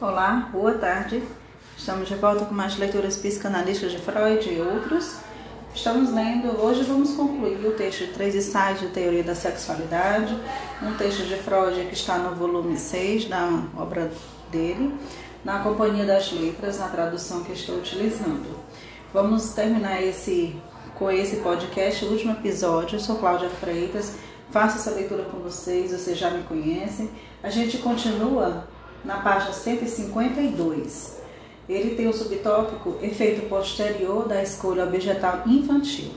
Olá, boa tarde. Estamos de volta com mais leituras psicanalísticas de Freud e outros. Estamos lendo, hoje vamos concluir o texto de Três Ensaios de Teoria da Sexualidade, um texto de Freud que está no volume 6 da obra dele, na Companhia das Letras, na tradução que estou utilizando. Vamos terminar esse com esse podcast, o último episódio. Eu sou Cláudia Freitas, faço essa leitura com vocês, vocês já me conhecem. A gente continua na página 152. Ele tem o subtópico efeito posterior da escolha objetal infantil.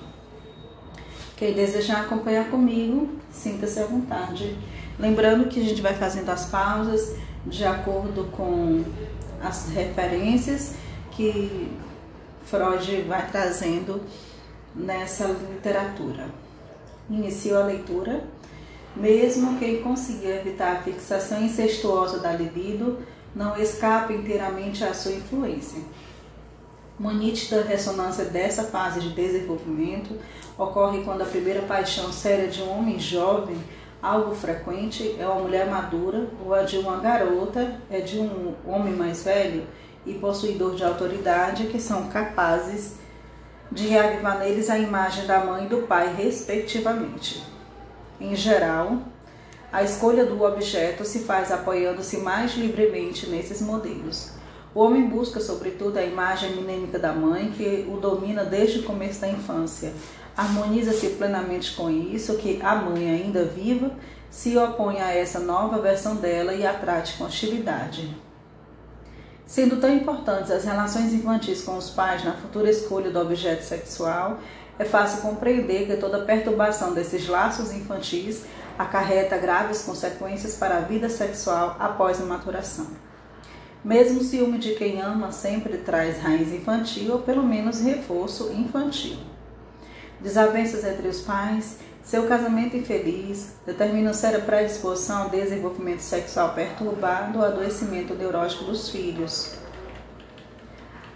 Quem desejar acompanhar comigo, sinta-se à vontade. Lembrando que a gente vai fazendo as pausas de acordo com as referências que Freud vai trazendo nessa literatura. Inicio a leitura mesmo quem conseguir evitar a fixação incestuosa da libido não escapa inteiramente à sua influência. Uma nítida ressonância dessa fase de desenvolvimento ocorre quando a primeira paixão séria de um homem jovem, algo frequente, é uma mulher madura, ou a de uma garota, é de um homem mais velho e possuidor de autoridade, que são capazes de reavivar neles a imagem da mãe e do pai, respectivamente. Em geral, a escolha do objeto se faz apoiando-se mais livremente nesses modelos. O homem busca, sobretudo, a imagem minêmica da mãe, que o domina desde o começo da infância. Harmoniza-se plenamente com isso, que a mãe, ainda viva, se opõe a essa nova versão dela e a trate com hostilidade. Sendo tão importantes as relações infantis com os pais na futura escolha do objeto sexual, é fácil compreender que toda perturbação desses laços infantis acarreta graves consequências para a vida sexual após a maturação. Mesmo o ciúme de quem ama sempre traz raiz infantil ou pelo menos reforço infantil. Desavenças entre os pais, seu casamento infeliz determinam séria predisposição ao desenvolvimento sexual perturbado ou adoecimento neurótico dos filhos.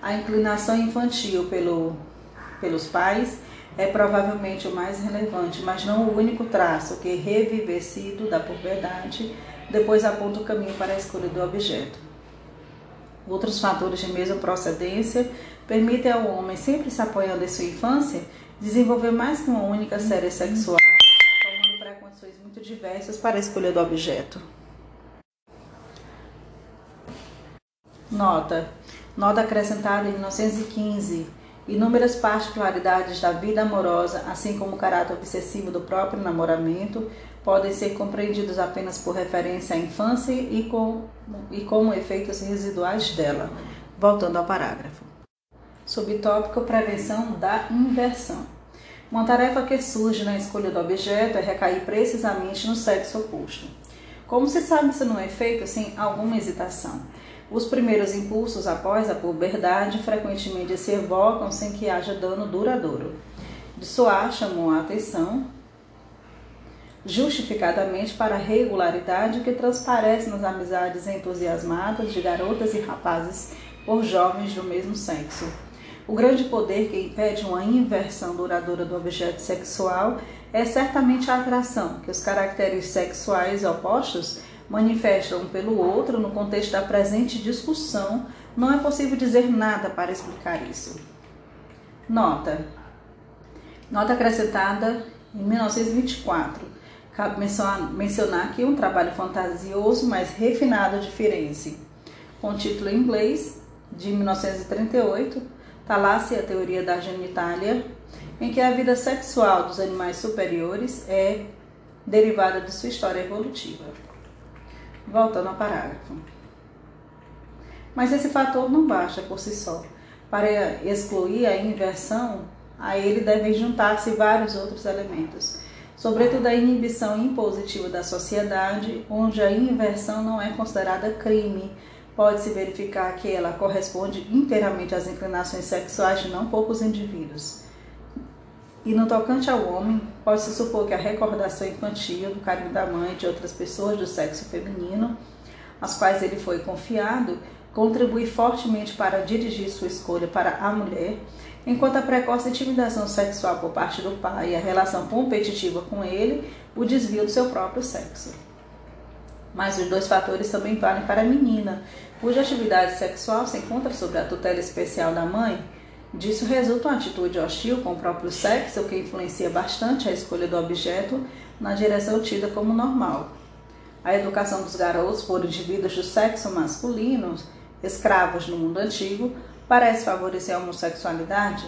A inclinação infantil pelo, pelos pais é provavelmente o mais relevante, mas não o único traço que, revivecido da puberdade, depois aponta o caminho para a escolha do objeto. Outros fatores de mesma procedência permitem ao homem, sempre se apoiando em sua infância, desenvolver mais que uma única série sexual, tomando precondições muito diversas para a escolha do objeto. Nota. Nota acrescentada em 1915 Inúmeras particularidades da vida amorosa, assim como o caráter obsessivo do próprio namoramento, podem ser compreendidos apenas por referência à infância e, com, e como efeitos residuais dela. Voltando ao parágrafo. Subtópico Prevenção da Inversão. Uma tarefa que surge na escolha do objeto é recair precisamente no sexo oposto. Como se sabe se não é feito sem alguma hesitação? Os primeiros impulsos após a puberdade frequentemente se evocam sem que haja dano duradouro. Dissoar chamou a atenção justificadamente para a regularidade que transparece nas amizades entusiasmadas de garotas e rapazes por jovens do mesmo sexo. O grande poder que impede uma inversão duradoura do objeto sexual é certamente a atração que os caracteres sexuais opostos manifestam um pelo outro no contexto da presente discussão, não é possível dizer nada para explicar isso. Nota. Nota acrescentada em 1924. Cabe mencionar aqui um trabalho fantasioso, mas refinado de Firenze, com título em inglês, de 1938, Talassi a Teoria da Genitália, em que a vida sexual dos animais superiores é derivada de sua história evolutiva. Voltando ao parágrafo. Mas esse fator não basta por si só. Para excluir a inversão, a ele devem juntar-se vários outros elementos, sobretudo a inibição impositiva da sociedade, onde a inversão não é considerada crime. Pode-se verificar que ela corresponde inteiramente às inclinações sexuais de não poucos indivíduos. E no tocante ao homem, pode-se supor que a recordação infantil do carinho da mãe e de outras pessoas do sexo feminino, às quais ele foi confiado, contribui fortemente para dirigir sua escolha para a mulher, enquanto a precoce intimidação sexual por parte do pai e a relação competitiva com ele o desvio do seu próprio sexo. Mas os dois fatores também valem para a menina, cuja atividade sexual se encontra sob a tutela especial da mãe. Disso resulta uma atitude hostil com o próprio sexo, que influencia bastante a escolha do objeto na direção tida como normal. A educação dos garotos por indivíduos do sexo masculino, escravos no mundo antigo, parece favorecer a homossexualidade?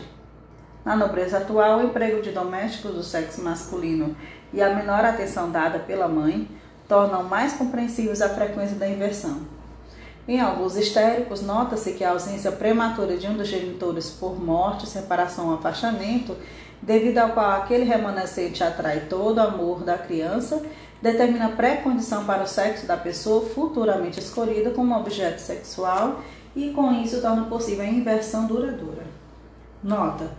Na nobreza atual, o emprego de domésticos do sexo masculino e a menor atenção dada pela mãe tornam mais compreensíveis a frequência da inversão. Em alguns histéricos, nota-se que a ausência prematura de um dos genitores por morte, separação ou afastamento, devido ao qual aquele remanescente atrai todo o amor da criança, determina pré-condição para o sexo da pessoa futuramente escolhida como objeto sexual e com isso torna possível a inversão duradoura. Nota: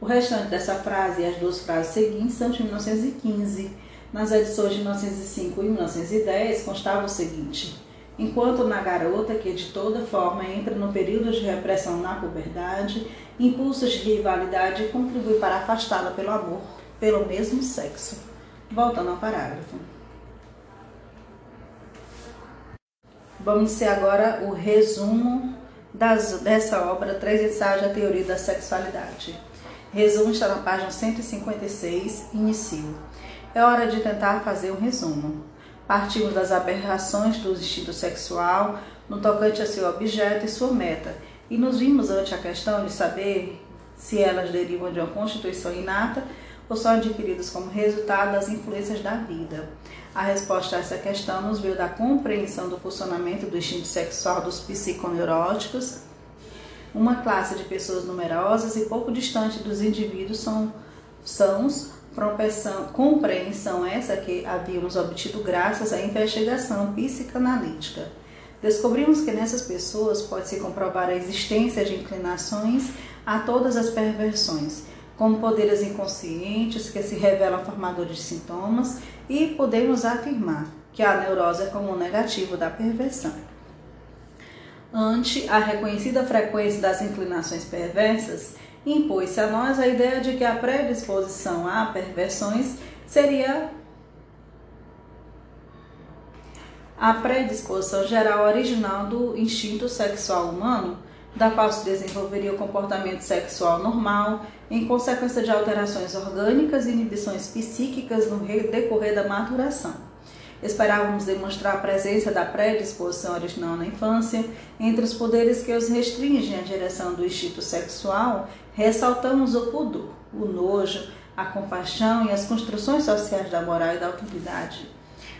o restante dessa frase e as duas frases seguintes são de 1915. Nas edições de 1905 e 1910 constava o seguinte: enquanto na garota que de toda forma entra no período de repressão na puberdade, impulsos de rivalidade contribuem para afastá-la pelo amor pelo mesmo sexo. Voltando ao parágrafo. Vamos ser agora o resumo das, dessa obra, Três Ensaios da Teoria da Sexualidade. Resumo está na página 156, inicio. É hora de tentar fazer um resumo. Partimos das aberrações do instinto sexual no tocante a seu objeto e sua meta, e nos vimos ante a questão de saber se elas derivam de uma constituição inata ou são adquiridas como resultado das influências da vida. A resposta a essa questão nos veio da compreensão do funcionamento do instinto sexual dos psiconeuróticos. Uma classe de pessoas numerosas e pouco distante dos indivíduos são sãos, compreensão essa que havíamos obtido graças à investigação psicanalítica. Descobrimos que nessas pessoas pode-se comprovar a existência de inclinações a todas as perversões, como poderes inconscientes que se revelam formadores de sintomas, e podemos afirmar que a neurose é como negativo da perversão. Ante a reconhecida frequência das inclinações perversas, impôs-se a nós a ideia de que a predisposição a perversões seria a predisposição geral original do instinto sexual humano da qual se desenvolveria o comportamento sexual normal, em consequência de alterações orgânicas e inibições psíquicas no decorrer da maturação. Esperávamos demonstrar a presença da predisposição original na infância. Entre os poderes que os restringem à direção do instinto sexual, ressaltamos o pudor, o nojo, a compaixão e as construções sociais da moral e da autoridade.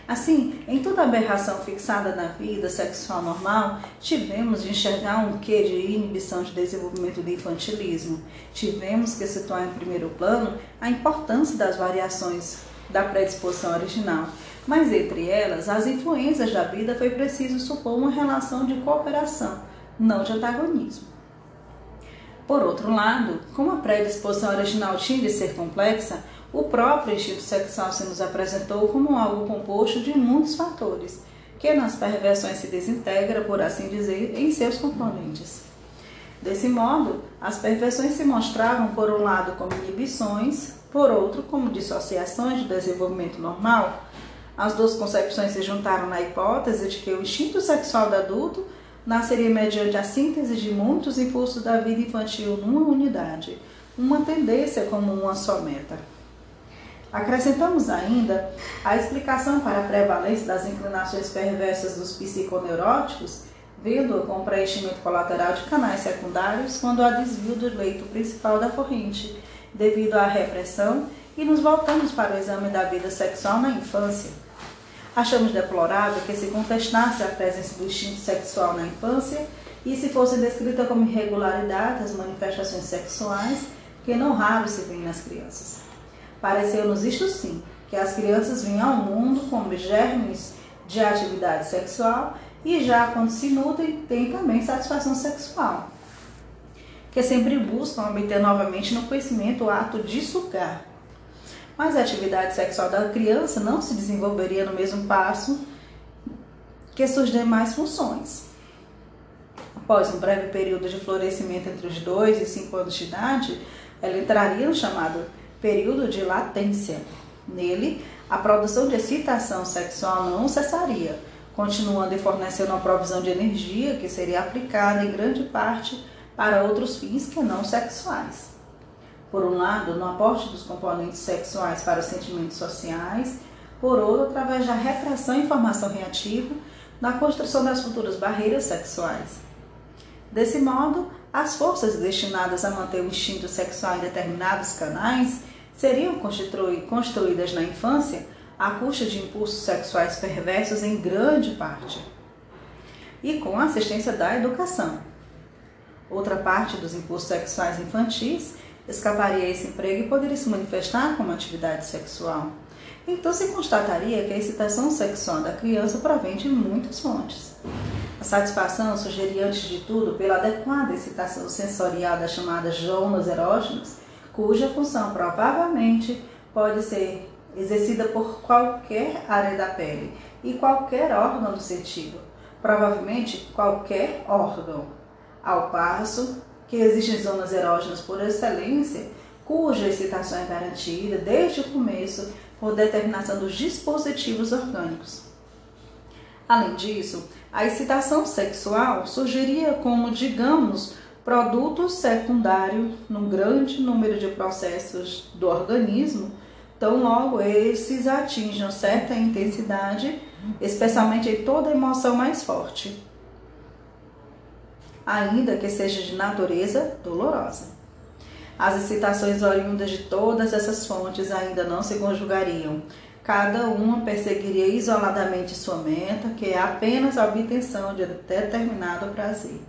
Assim, em toda aberração fixada na vida sexual normal, tivemos de enxergar um quê de inibição de desenvolvimento do infantilismo. Tivemos que situar em primeiro plano a importância das variações da predisposição original. Mas entre elas, as influências da vida foi preciso supor uma relação de cooperação, não de antagonismo. Por outro lado, como a predisposição original tinha de ser complexa, o próprio instinto sexual se nos apresentou como algo composto de muitos fatores, que nas perversões se desintegra, por assim dizer, em seus componentes. Desse modo, as perversões se mostravam, por um lado, como inibições, por outro, como dissociações do desenvolvimento normal. As duas concepções se juntaram na hipótese de que o instinto sexual do adulto nasceria mediante a síntese de muitos impulsos da vida infantil numa unidade, uma tendência como uma só meta. Acrescentamos ainda a explicação para a prevalência das inclinações perversas dos psiconeuróticos, vendo-a com preenchimento colateral de canais secundários quando há desvio do leito principal da corrente, devido à repressão, e nos voltamos para o exame da vida sexual na infância. Achamos deplorável que se contestasse a presença do instinto sexual na infância e se fosse descrita como irregularidade as manifestações sexuais que não raro se vêem nas crianças. Pareceu-nos isto sim, que as crianças vinham ao mundo como germes de atividade sexual e já quando se nutrem, têm também satisfação sexual, que sempre buscam obter novamente no conhecimento o ato de sugar. Mas a atividade sexual da criança não se desenvolveria no mesmo passo que suas demais funções. Após um breve período de florescimento entre os 2 e 5 anos de idade, ela entraria no chamado período de latência. Nele, a produção de excitação sexual não cessaria, continuando e fornecendo uma provisão de energia que seria aplicada em grande parte para outros fins que não sexuais. Por um lado, no aporte dos componentes sexuais para os sentimentos sociais, por outro, através da repressão e formação reativa na construção das futuras barreiras sexuais. Desse modo, as forças destinadas a manter o instinto sexual em determinados canais seriam construídas na infância à custa de impulsos sexuais perversos em grande parte e com a assistência da educação. Outra parte dos impulsos sexuais infantis escaparia esse emprego e poderia se manifestar como atividade sexual. Então se constataria que a excitação sexual da criança provém de muitas fontes. A satisfação sugeria, antes de tudo, pela adequada excitação sensorial das chamadas zonas erógenas, cuja função provavelmente pode ser exercida por qualquer área da pele e qualquer órgão do sentido, provavelmente qualquer órgão, ao passo que existem zonas erógenas por excelência, cuja excitação é garantida desde o começo por determinação dos dispositivos orgânicos. Além disso, a excitação sexual surgiria como, digamos, produto secundário num grande número de processos do organismo, tão logo esses atinjam certa intensidade, especialmente em toda emoção mais forte ainda que seja de natureza dolorosa. As excitações oriundas de todas essas fontes ainda não se conjugariam. Cada uma perseguiria isoladamente sua meta, que é apenas a obtenção de determinado prazer.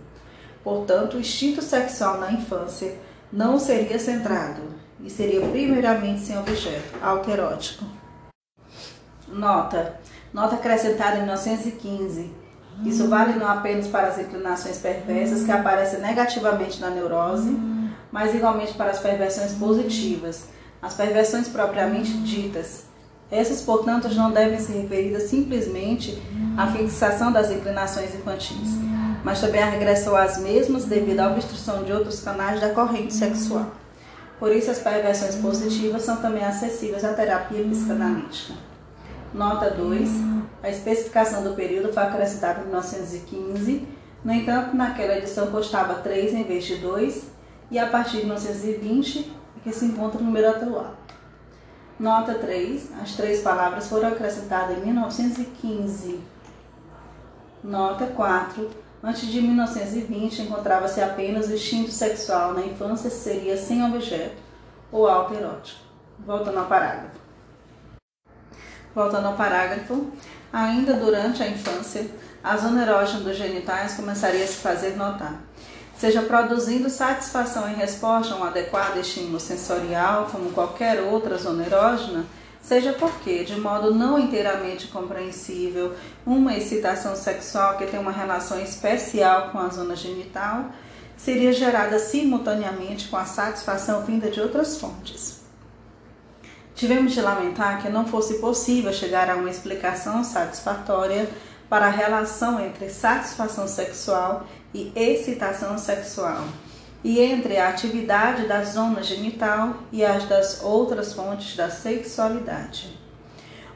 Portanto, o instinto sexual na infância não seria centrado e seria primeiramente sem objeto, autoerótico. Nota. Nota acrescentada em 1915 isso vale não apenas para as inclinações perversas que aparecem negativamente na neurose, mas igualmente para as perversões positivas, as perversões propriamente ditas. Essas, portanto, não devem ser referidas simplesmente à fixação das inclinações infantis, mas também à regressão às mesmas devido à obstrução de outros canais da corrente sexual. Por isso, as perversões positivas são também acessíveis à terapia psicanalítica. Nota 2. A especificação do período foi acrescentada em 1915. No entanto, naquela edição constava 3 em vez de 2 e a partir de 1920 é que se encontra o número atual. Nota 3. As três palavras foram acrescentadas em 1915. Nota 4. Antes de 1920, encontrava-se apenas o instinto sexual na infância seria sem objeto ou autoerótico. Voltando ao parágrafo. Voltando ao parágrafo, ainda durante a infância, a zona erógena dos genitais começaria a se fazer notar, seja produzindo satisfação em resposta a um adequado estímulo sensorial, como qualquer outra zona erógena, seja porque, de modo não inteiramente compreensível, uma excitação sexual que tem uma relação especial com a zona genital seria gerada simultaneamente com a satisfação vinda de outras fontes. Tivemos de lamentar que não fosse possível chegar a uma explicação satisfatória para a relação entre satisfação sexual e excitação sexual, e entre a atividade da zona genital e as das outras fontes da sexualidade.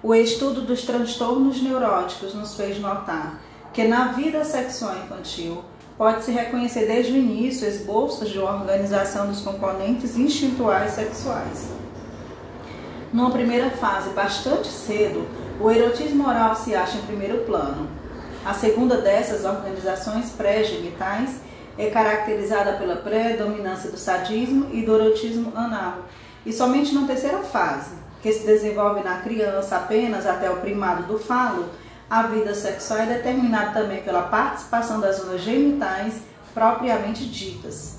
O estudo dos transtornos neuróticos nos fez notar que na vida sexual infantil pode-se reconhecer desde o início esboços de uma organização dos componentes instintuais sexuais. Numa primeira fase, bastante cedo, o erotismo oral se acha em primeiro plano. A segunda dessas organizações pré-genitais é caracterizada pela predominância do sadismo e do erotismo anal. E somente na terceira fase, que se desenvolve na criança apenas até o primado do falo, a vida sexual é determinada também pela participação das zonas genitais propriamente ditas.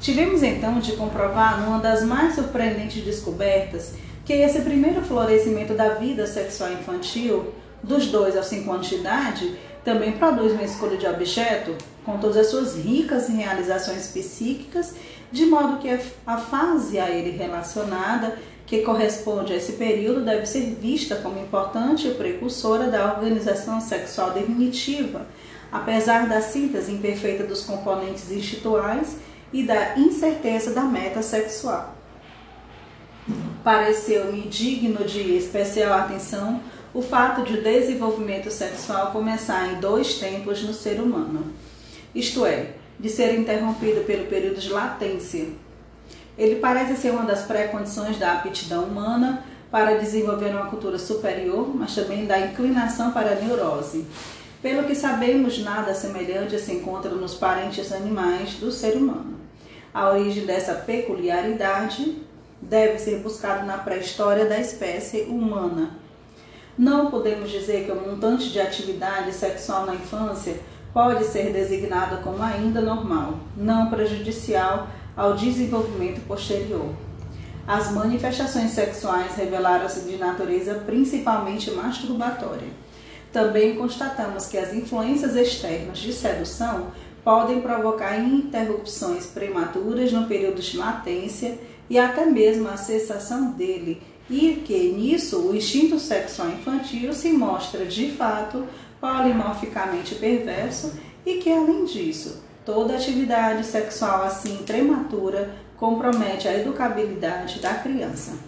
Tivemos então de comprovar numa das mais surpreendentes descobertas que esse primeiro florescimento da vida sexual infantil, dos 2 aos 5 anos de idade, também produz uma escolha de objeto com todas as suas ricas realizações psíquicas, de modo que a fase a ele relacionada, que corresponde a esse período, deve ser vista como importante e precursora da organização sexual definitiva, apesar da síntese imperfeita dos componentes instituais e da incerteza da meta sexual pareceu-me digno de especial atenção o fato de o desenvolvimento sexual começar em dois tempos no ser humano, isto é, de ser interrompido pelo período de latência. Ele parece ser uma das pré-condições da aptidão humana para desenvolver uma cultura superior, mas também da inclinação para a neurose. Pelo que sabemos, nada semelhante se encontra nos parentes animais do ser humano. A origem dessa peculiaridade deve ser buscada na pré-história da espécie humana. Não podemos dizer que o montante de atividade sexual na infância pode ser designado como ainda normal, não prejudicial ao desenvolvimento posterior. As manifestações sexuais revelaram-se de natureza principalmente masturbatória. Também constatamos que as influências externas de sedução podem provocar interrupções prematuras no período de latência e até mesmo a cessação dele, e que nisso o instinto sexual infantil se mostra de fato polimorficamente perverso e que além disso, toda atividade sexual assim prematura compromete a educabilidade da criança.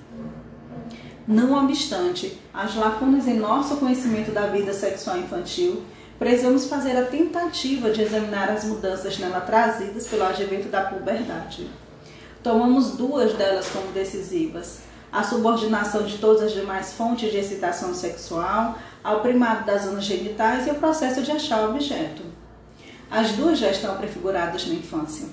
Não obstante as lacunas em nosso conhecimento da vida sexual infantil, precisamos fazer a tentativa de examinar as mudanças nela trazidas pelo advento da puberdade. Tomamos duas delas como decisivas: a subordinação de todas as demais fontes de excitação sexual ao primado das zonas genitais e o processo de achar o objeto. As duas já estão prefiguradas na infância.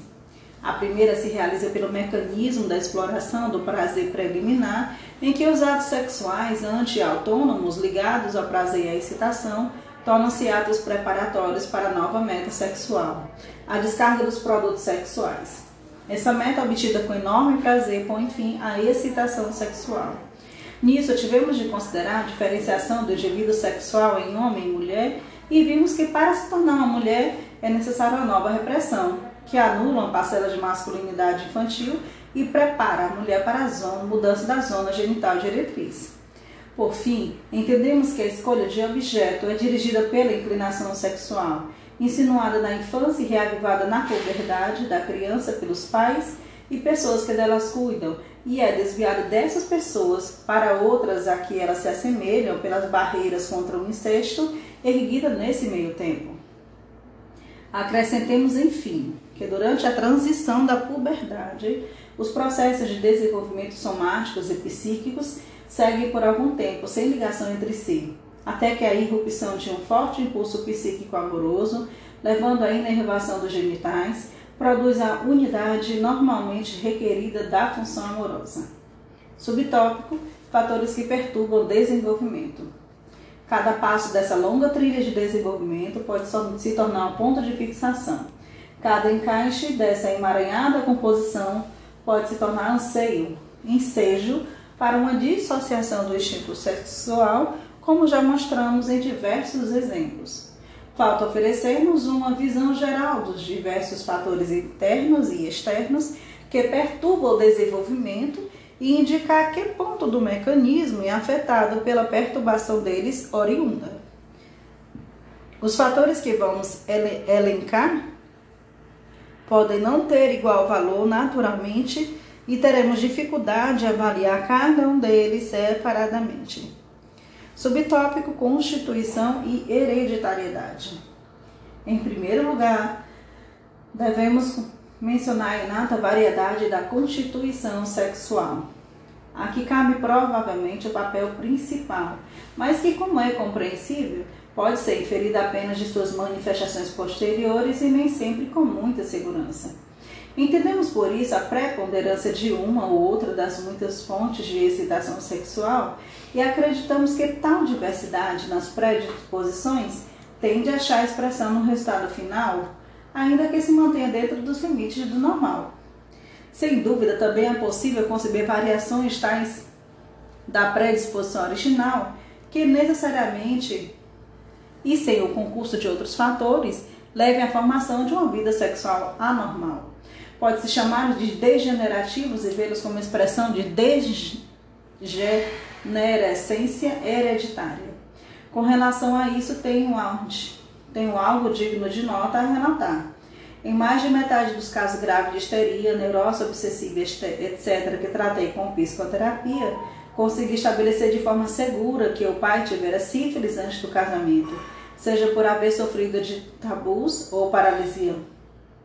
A primeira se realiza pelo mecanismo da exploração do prazer preliminar, em que os atos sexuais anti-autônomos ligados ao prazer e à excitação tornam-se atos preparatórios para a nova meta sexual, a descarga dos produtos sexuais. Essa meta obtida com enorme prazer põe fim à excitação sexual. Nisso, tivemos de considerar a diferenciação do indivíduo sexual em homem e mulher e vimos que para se tornar uma mulher é necessária uma nova repressão, que anula uma parcela de masculinidade infantil e prepara a mulher para a zona, mudança da zona genital diretriz. Por fim, entendemos que a escolha de objeto é dirigida pela inclinação sexual, insinuada na infância e reavivada na puberdade da criança pelos pais e pessoas que delas cuidam, e é desviada dessas pessoas para outras a que elas se assemelham pelas barreiras contra o incesto erguida nesse meio tempo. Acrescentemos, enfim, que durante a transição da puberdade, os processos de desenvolvimento somáticos e psíquicos seguem por algum tempo sem ligação entre si, até que a irrupção de um forte impulso psíquico amoroso, levando à inervação dos genitais, produz a unidade normalmente requerida da função amorosa. Subtópico: fatores que perturbam o desenvolvimento. Cada passo dessa longa trilha de desenvolvimento pode se tornar um ponto de fixação. Cada encaixe dessa emaranhada composição pode se tornar anseio, ensejo para uma dissociação do instinto sexual, como já mostramos em diversos exemplos. Falta oferecermos uma visão geral dos diversos fatores internos e externos que perturbam o desenvolvimento e indicar que ponto do mecanismo é afetado pela perturbação deles oriunda. Os fatores que vamos elencar podem não ter igual valor naturalmente e teremos dificuldade de avaliar cada um deles separadamente. Subtópico Constituição e Hereditariedade. Em primeiro lugar, devemos mencionar a inata variedade da constituição sexual. Aqui cabe provavelmente o papel principal, mas que, como é compreensível, pode ser inferida apenas de suas manifestações posteriores e nem sempre com muita segurança. Entendemos por isso a preponderância de uma ou outra das muitas fontes de excitação sexual e acreditamos que tal diversidade nas predisposições tende a achar expressão no resultado final ainda que se mantenha dentro dos limites do normal. Sem dúvida, também é possível conceber variações tais da predisposição original que necessariamente e sem o concurso de outros fatores levem à formação de uma vida sexual anormal. Pode-se chamar de degenerativos e vê-los como expressão de degenerescência hereditária. Com relação a isso, tenho tenho algo digno de nota a relatar. Em mais de metade dos casos graves de histeria, neurose obsessiva, etc., que tratei com psicoterapia, conseguir estabelecer de forma segura que o pai tivera sífilis antes do casamento, seja por haver sofrido de tabus ou paralisia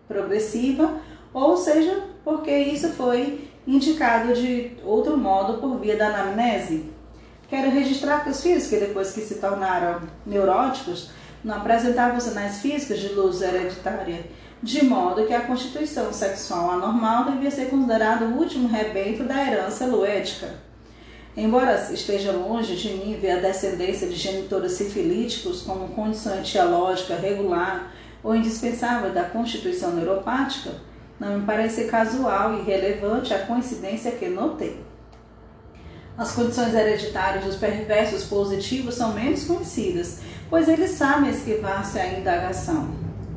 progressiva, ou seja porque isso foi indicado de outro modo por via da anamnese. Quero registrar que os filhos que depois que se tornaram neuróticos não apresentavam sinais físicos de luz hereditária, de modo que a constituição sexual anormal devia ser considerado o último rebento da herança luética. Embora esteja longe de mim ver a descendência de genitores sifilíticos como condição etiológica regular ou indispensável da constituição neuropática, não me parece casual e relevante a coincidência que notei. As condições hereditárias dos perversos positivos são menos conhecidas, pois eles sabem esquivar-se à indagação.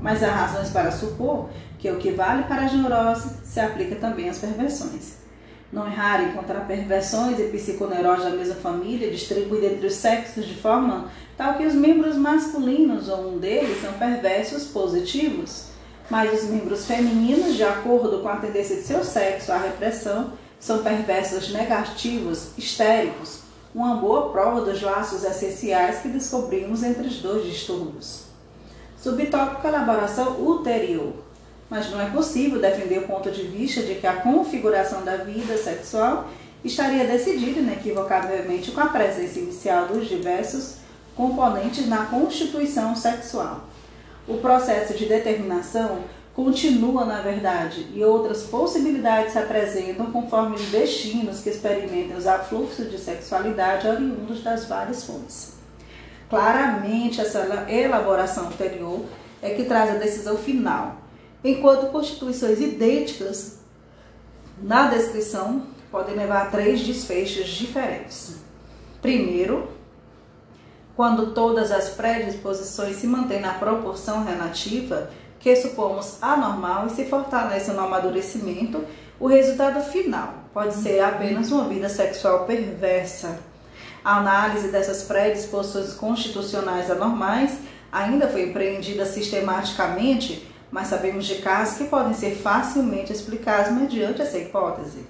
Mas há razões para supor que o que vale para a neurose se aplica também às perversões. Não é raro encontrar perversões e psiconeurose da mesma família distribuídas entre os sexos de forma tal que os membros masculinos ou um deles são perversos positivos, mas os membros femininos, de acordo com a tendência de seu sexo à repressão, são perversos negativos, histéricos, uma boa prova dos laços essenciais que descobrimos entre os dois distúrbios. Subtópico elaboração ulterior mas não é possível defender o ponto de vista de que a configuração da vida sexual estaria decidida inequivocavelmente com a presença inicial dos diversos componentes na constituição sexual. O processo de determinação continua, na verdade, e outras possibilidades se apresentam conforme os destinos que experimentam os afluxos de sexualidade oriundos das várias fontes. Claramente, essa elaboração anterior é que traz a decisão final, enquanto constituições idênticas na descrição podem levar a três desfechos diferentes. Primeiro, quando todas as predisposições se mantêm na proporção relativa que supomos anormal e se fortalecem no amadurecimento, o resultado final pode ser apenas uma vida sexual perversa. A análise dessas predisposições constitucionais anormais ainda foi empreendida sistematicamente mas sabemos de casos que podem ser facilmente explicados mediante essa hipótese.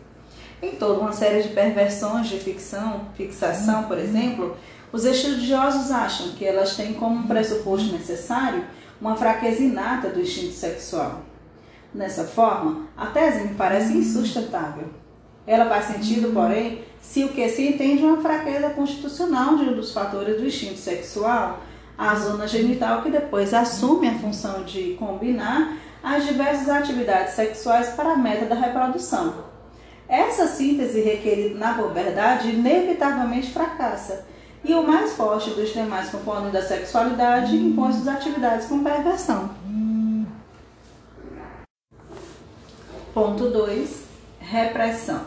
Em toda uma série de perversões de ficção, fixação, por exemplo, os estudiosos acham que elas têm como pressuposto necessário uma fraqueza inata do instinto sexual. Nessa forma, a tese me parece insustentável. Ela faz sentido, porém, se o que se entende é uma fraqueza constitucional de um dos fatores do instinto sexual, a zona genital que depois assume a função de combinar as diversas atividades sexuais para a meta da reprodução. Essa síntese requerida na puberdade inevitavelmente fracassa, e o mais forte dos demais componentes da sexualidade impõe suas atividades com perversão. Ponto 2. Repressão.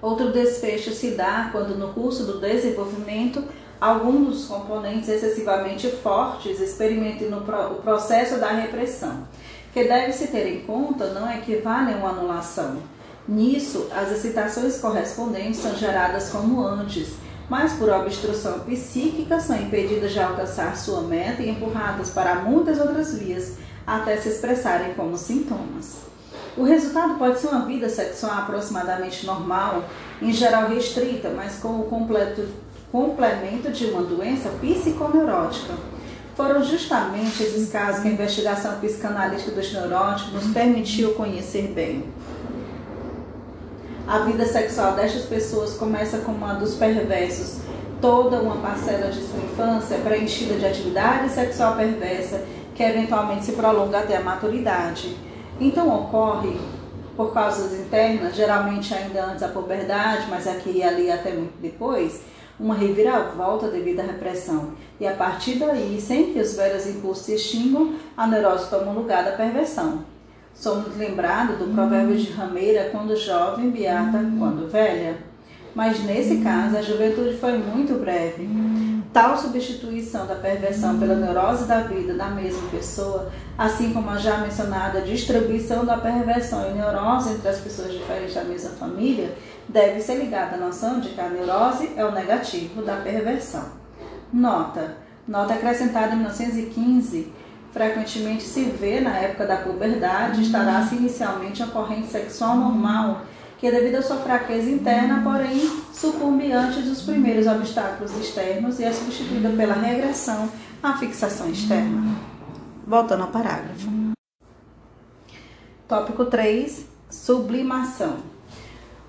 Outro desfecho se dá quando, no curso do desenvolvimento, alguns dos componentes excessivamente fortes experimentem no pro, o processo da repressão, que deve-se ter em conta não equivale a uma anulação. Nisso, as excitações correspondentes são geradas como antes, mas por obstrução psíquica são impedidas de alcançar sua meta e empurradas para muitas outras vias até se expressarem como sintomas. O resultado pode ser uma vida sexual aproximadamente normal, em geral restrita, mas com o completo complemento de uma doença psiconeurótica. Foram justamente esses casos que a investigação psicanalítica dos neuróticos nos permitiu conhecer bem. A vida sexual destas pessoas começa como uma dos perversos. Toda uma parcela de sua infância é preenchida de atividade sexual perversa que eventualmente se prolonga até a maturidade. Então ocorre por causas internas, geralmente ainda antes da puberdade, mas aqui e ali até muito depois, uma reviravolta devido à repressão. E a partir daí, sem que os velhos impulsos se extingam, a neurose toma o lugar da perversão. Somos lembrados do provérbio de Rameira, quando jovem, beata quando velha. Mas nesse caso, a juventude foi muito breve. Tal substituição da perversão pela neurose da vida da mesma pessoa, assim como a já mencionada distribuição da perversão e neurose entre as pessoas diferentes da mesma família, deve ser ligada à noção de que a neurose é o negativo da perversão. Nota: nota acrescentada em 1915 frequentemente se vê na época da puberdade estará-se inicialmente a corrente sexual normal, que devido à sua fraqueza interna, porém sucumbe antes dos primeiros obstáculos externos e é substituída pela regressão à fixação externa. Voltando ao parágrafo. Tópico 3: Sublimação.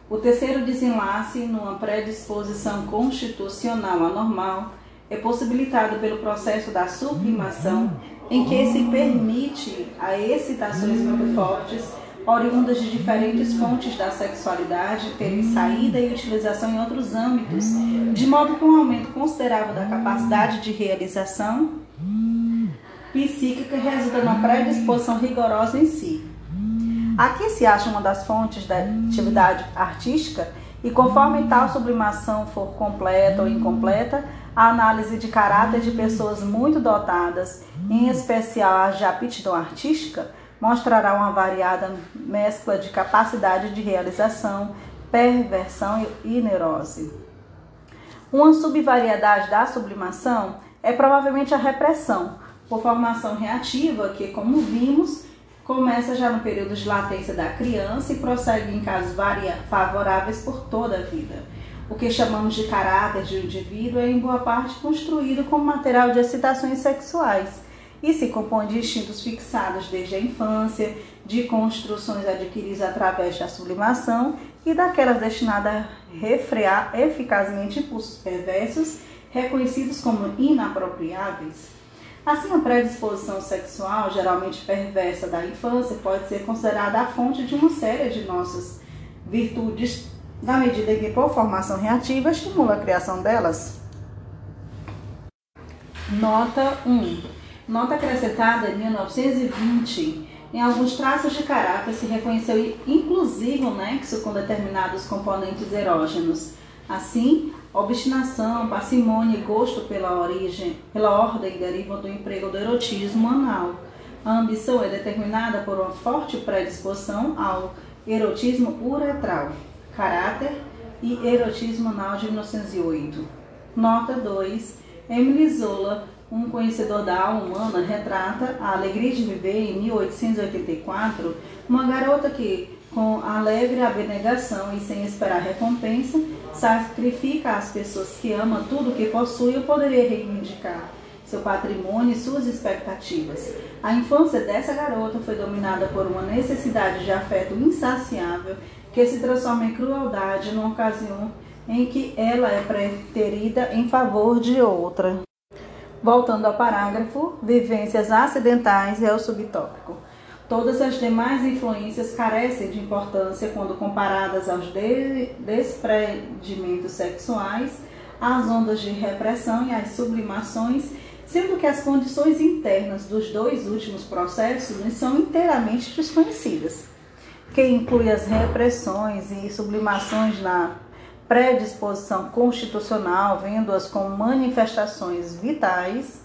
O terceiro desenlace, numa predisposição constitucional anormal, é possibilitado pelo processo da sublimação, em que se permite a excitações muito fortes, oriundas de diferentes fontes da sexualidade, terem saída e utilização em outros âmbitos, de modo que um aumento considerável da capacidade de realização psíquica resulta numa predisposição rigorosa em si. Aqui se acha uma das fontes da atividade artística e conforme tal sublimação for completa ou incompleta, a análise de caráter de pessoas muito dotadas, em especial as de aptidão artística, mostrará uma variada mescla de capacidade de realização, perversão e neurose. Uma subvariedade da sublimação é provavelmente a repressão, por formação reativa, que, como vimos, começa já no período de latência da criança e prossegue em casos favoráveis por toda a vida. O que chamamos de caráter de indivíduo é em boa parte construído como material de excitações sexuais e se compõe de instintos fixados desde a infância, de construções adquiridas através da sublimação e daquelas destinadas a refrear eficazmente impulsos perversos reconhecidos como inapropriáveis. Assim, a predisposição sexual, geralmente perversa da infância, pode ser considerada a fonte de uma série de nossas virtudes, na medida que, por formação reativa, estimula a criação delas. Nota 1. Nota acrescentada em 1920. Em alguns traços de caráter se reconheceu inclusive um nexo com determinados componentes erógenos. Assim, Obstinação, parcimônia e gosto pela origem, pela ordem derivam do emprego do erotismo anal. A ambição é determinada por uma forte predisposição ao erotismo uretral, caráter e erotismo anal de 1908. Nota 2. Emily Zola, um conhecedor da alma humana, retrata a alegria de viver em 1884, uma garota que, com alegre abnegação e sem esperar recompensa, sacrifica às pessoas que ama tudo o que possui, eu poderia reivindicar seu patrimônio e suas expectativas. A infância dessa garota foi dominada por uma necessidade de afeto insaciável que se transforma em crueldade numa ocasião em que ela é preterida em favor de outra. Voltando ao parágrafo, vivências acidentais é o subtópico. Todas as demais influências carecem de importância quando comparadas aos de desprendimentos sexuais, às ondas de repressão e às sublimações, sendo que as condições internas dos dois últimos processos são inteiramente desconhecidas, que inclui as repressões e sublimações na predisposição constitucional, vendo-as como manifestações vitais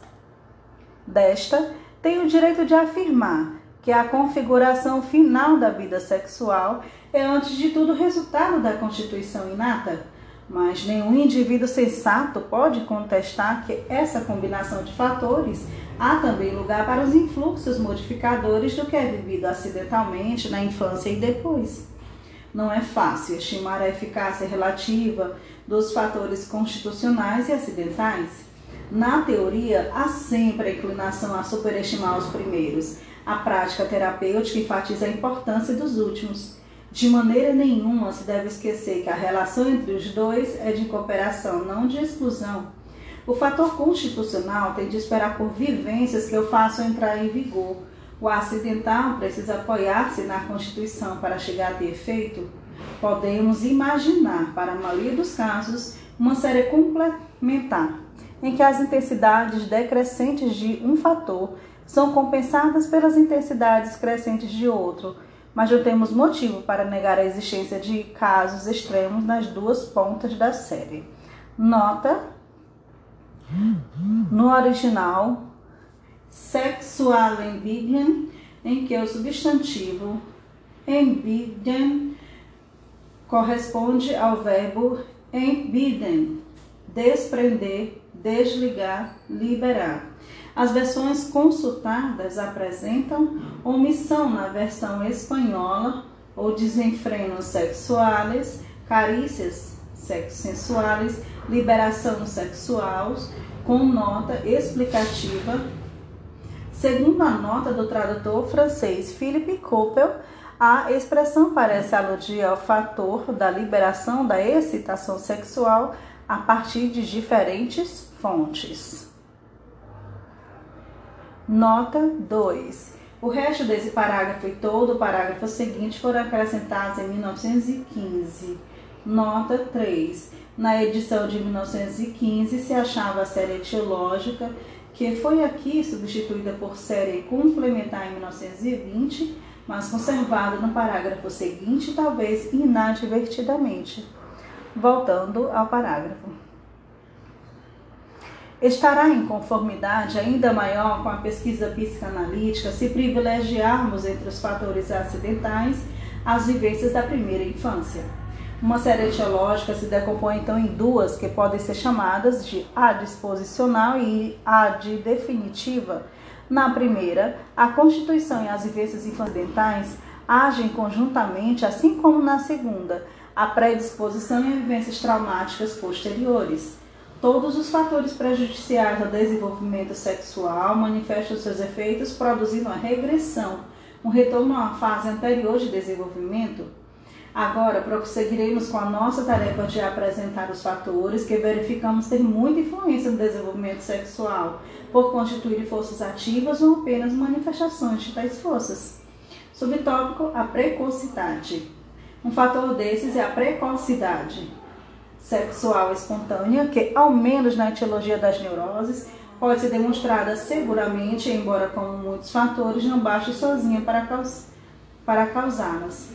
desta, tem o direito de afirmar que a configuração final da vida sexual é, antes de tudo, resultado da constituição inata. Mas nenhum indivíduo sensato pode contestar que essa combinação de fatores há também lugar para os influxos modificadores do que é vivido acidentalmente na infância e depois. Não é fácil estimar a eficácia relativa dos fatores constitucionais e acidentais. Na teoria, há sempre a inclinação a superestimar os primeiros, a prática terapêutica enfatiza a importância dos últimos. De maneira nenhuma se deve esquecer que a relação entre os dois é de cooperação, não de exclusão. O fator constitucional tem de esperar por vivências que eu faço entrar em vigor. O acidental precisa apoiar-se na Constituição para chegar a ter efeito. Podemos imaginar, para a maioria dos casos, uma série complementar, em que as intensidades decrescentes de um fator são compensadas pelas intensidades crescentes de outro, mas não temos motivo para negar a existência de casos extremos nas duas pontas da série. Nota: no original, sexual ambiguum, em que o substantivo embidden corresponde ao verbo embidden, desprender, desligar, liberar. As versões consultadas apresentam omissão na versão espanhola ou desenfrenos sexuais, carícias sexo sensuais, liberação sexual, com nota explicativa. Segundo a nota do tradutor francês Philippe Coppel, a expressão parece aludir ao fator da liberação da excitação sexual a partir de diferentes fontes. Nota 2. O resto desse parágrafo e todo o parágrafo seguinte foram acrescentados em 1915. Nota 3. Na edição de 1915 se achava a série etiológica, que foi aqui substituída por série complementar em 1920, mas conservada no parágrafo seguinte, talvez inadvertidamente. Voltando ao parágrafo. Estará em conformidade ainda maior com a pesquisa psicanalítica se privilegiarmos entre os fatores acidentais as vivências da primeira infância. Uma série etiológica se decompõe então em duas que podem ser chamadas de adisposicional e ad definitiva. Na primeira, a constituição e as vivências infantis agem conjuntamente, assim como na segunda, a predisposição e as vivências traumáticas posteriores. Todos os fatores prejudiciais ao desenvolvimento sexual manifestam seus efeitos, produzindo uma regressão, um retorno a uma fase anterior de desenvolvimento. Agora, prosseguiremos com a nossa tarefa de apresentar os fatores que verificamos ter muita influência no desenvolvimento sexual, por constituir forças ativas ou apenas manifestações de tais forças. Subtópico: a precocidade. Um fator desses é a precocidade sexual espontânea, que, ao menos na etiologia das neuroses, pode ser demonstrada seguramente, embora com muitos fatores não baixe sozinha para, caus para causá-las.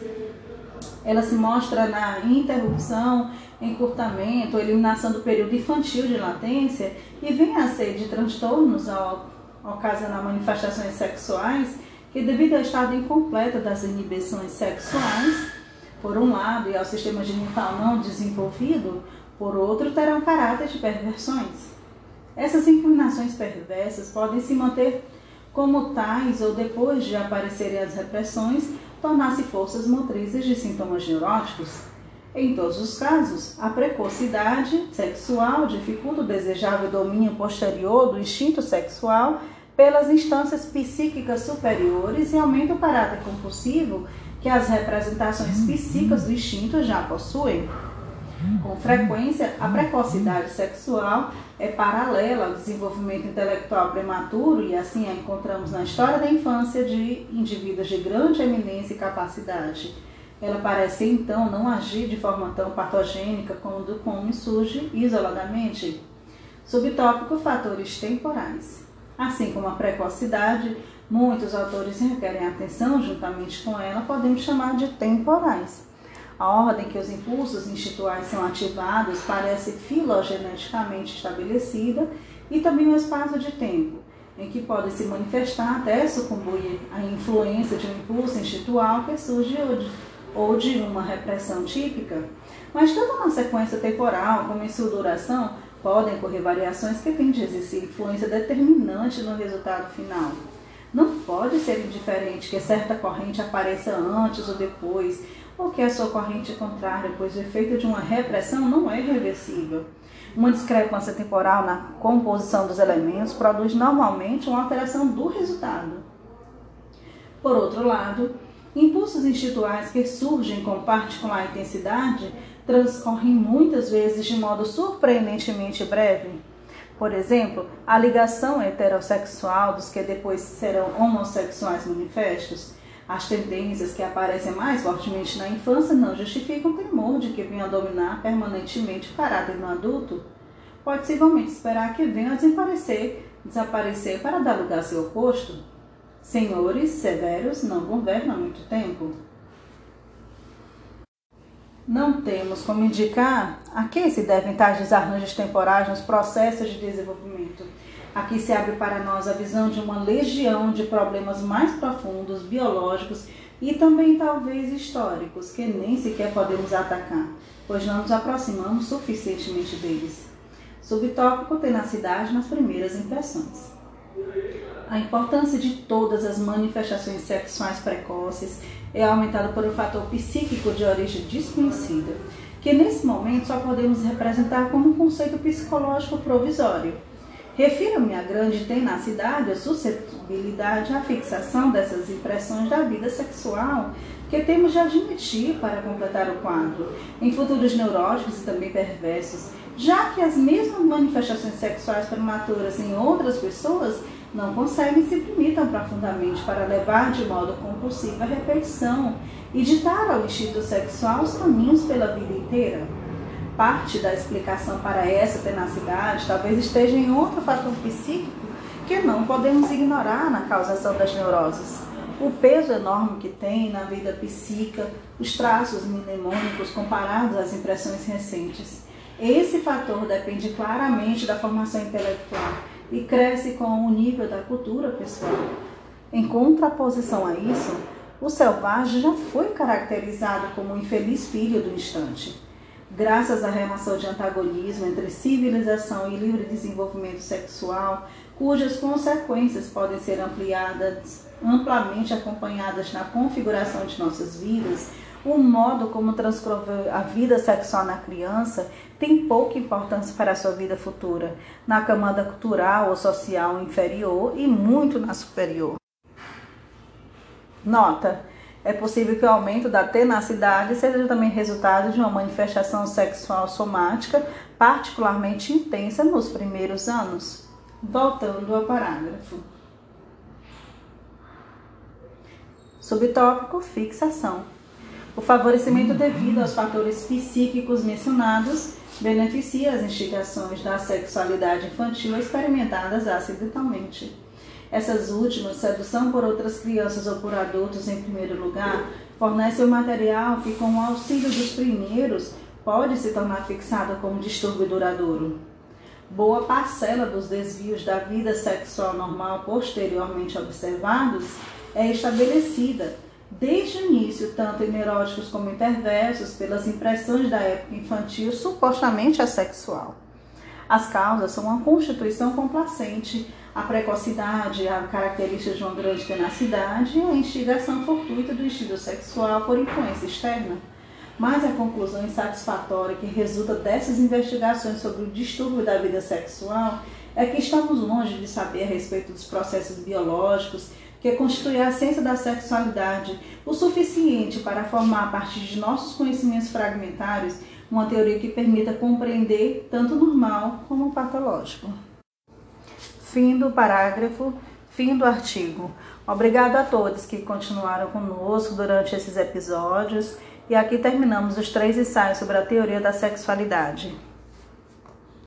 Ela se mostra na interrupção, encurtamento, eliminação do período infantil de latência e vem a ser de transtornos ao ocasionar manifestações sexuais que, devido ao estado incompleto das inibições sexuais, por um lado, e ao sistema genital não desenvolvido, por outro, terão caráter de perversões. Essas inclinações perversas podem se manter como tais ou depois de aparecerem as repressões, tornar-se forças motrizes de sintomas neuróticos. Em todos os casos, a precocidade sexual dificulta o desejável domínio posterior do instinto sexual pelas instâncias psíquicas superiores e aumenta o caráter compulsivo que as representações psíquicas do instinto já possuem. Com frequência, a precocidade sexual é paralela ao desenvolvimento intelectual prematuro e assim a encontramos na história da infância de indivíduos de grande eminência e capacidade. Ela parece então não agir de forma tão patogênica quando come surge isoladamente. Subtópico fatores temporais. Assim como a precocidade, muitos autores requerem atenção juntamente com ela, podemos chamar de temporais. A ordem que os impulsos instituais são ativados parece filogeneticamente estabelecida e também o espaço de tempo em que podem se manifestar até sucumbir à influência de um impulso institual que surge ou de uma repressão típica. Mas tanto na sequência temporal como em sua duração podem ocorrer variações que têm de exercer influência determinante no resultado final. Não pode ser indiferente que certa corrente apareça antes ou depois, ou que a sua corrente contrária, pois o efeito de uma repressão não é reversível. Uma discrepância temporal na composição dos elementos produz normalmente uma alteração do resultado. Por outro lado, impulsos instituais que surgem com particular intensidade transcorrem muitas vezes de modo surpreendentemente breve. Por exemplo, a ligação heterossexual dos que depois serão homossexuais manifestos as tendências que aparecem mais fortemente na infância não justificam o temor de que venham a dominar permanentemente o caráter no adulto. Pode-se igualmente esperar que venham a desaparecer, desaparecer para dar lugar ao seu oposto. Senhores severos não governam há muito tempo. Não temos como indicar a que se devem tais desarranjos temporais nos processos de desenvolvimento Aqui se abre para nós a visão de uma legião de problemas mais profundos, biológicos e também talvez históricos, que nem sequer podemos atacar, pois não nos aproximamos suficientemente deles. Subtópico tenacidade nas primeiras impressões. A importância de todas as manifestações sexuais precoces é aumentada por um fator psíquico de origem desconhecida que nesse momento só podemos representar como um conceito psicológico provisório. Refiro-me à grande tenacidade, à suscetibilidade, à fixação dessas impressões da vida sexual que temos de admitir para completar o quadro, em futuros neuróticos e também perversos, já que as mesmas manifestações sexuais prematuras em outras pessoas não conseguem se limitam profundamente para levar de modo compulsivo a repetição e ditar ao instinto sexual os caminhos pela vida inteira. Parte da explicação para essa tenacidade talvez esteja em outro fator psíquico que não podemos ignorar na causação das neuroses. O peso enorme que tem na vida psíquica os traços mnemônicos comparados às impressões recentes. Esse fator depende claramente da formação intelectual e cresce com o nível da cultura pessoal. Em contraposição a isso, o selvagem já foi caracterizado como um infeliz filho do instante. Graças à relação de antagonismo entre civilização e livre desenvolvimento sexual, cujas consequências podem ser ampliadas, amplamente acompanhadas na configuração de nossas vidas, o modo como transcreveu a vida sexual na criança tem pouca importância para a sua vida futura, na camada cultural ou social inferior e muito na superior. Nota: é possível que o aumento da tenacidade seja também resultado de uma manifestação sexual somática particularmente intensa nos primeiros anos. Voltando ao parágrafo. Subtópico: fixação. O favorecimento devido aos fatores psíquicos mencionados beneficia as instigações da sexualidade infantil experimentadas acidentalmente. Essas últimas, sedução por outras crianças ou por adultos em primeiro lugar, fornecem o material que, com o auxílio dos primeiros, pode se tornar fixado como distúrbio duradouro. Boa parcela dos desvios da vida sexual normal posteriormente observados é estabelecida desde o início, tanto em neuróticos como em perversos, pelas impressões da época infantil supostamente assexual. As causas são a constituição complacente, a precocidade, a característica de uma grande tenacidade e a instigação fortuita do instinto sexual por influência externa. Mas a conclusão insatisfatória que resulta dessas investigações sobre o distúrbio da vida sexual é que estamos longe de saber a respeito dos processos biológicos que constitui a ciência da sexualidade o suficiente para formar, a partir de nossos conhecimentos fragmentários, uma teoria que permita compreender tanto o normal como o patológico. Fim do parágrafo, fim do artigo. Obrigado a todos que continuaram conosco durante esses episódios e aqui terminamos os três ensaios sobre a teoria da sexualidade.